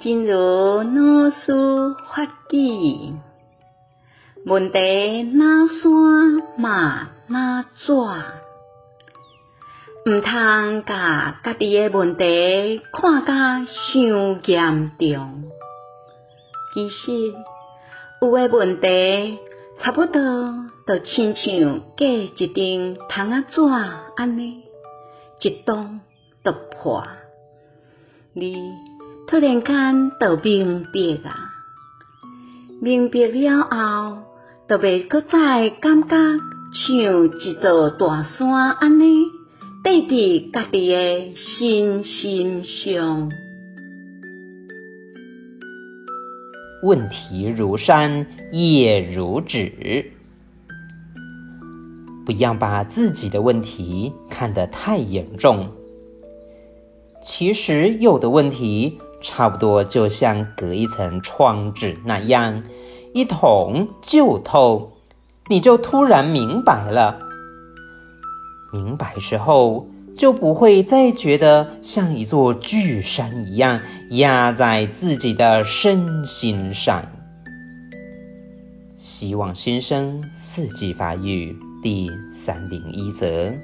正如老师发起，问题哪山嘛若纸，毋通甲家己的问题看甲伤严重。其实，有诶问题差不多就亲像隔一张窗仔纸安尼，一动就破。你突然间就明白啊，明白了后，就袂阁再感觉像一座大山安尼搭伫家己的身心上。问题如山，业如纸，不要把自己的问题看得太严重。其实有的问题，差不多就像隔一层窗纸那样，一捅就透，你就突然明白了。明白之后，就不会再觉得像一座巨山一样压在自己的身心上。希望新生四季发育第三零一则。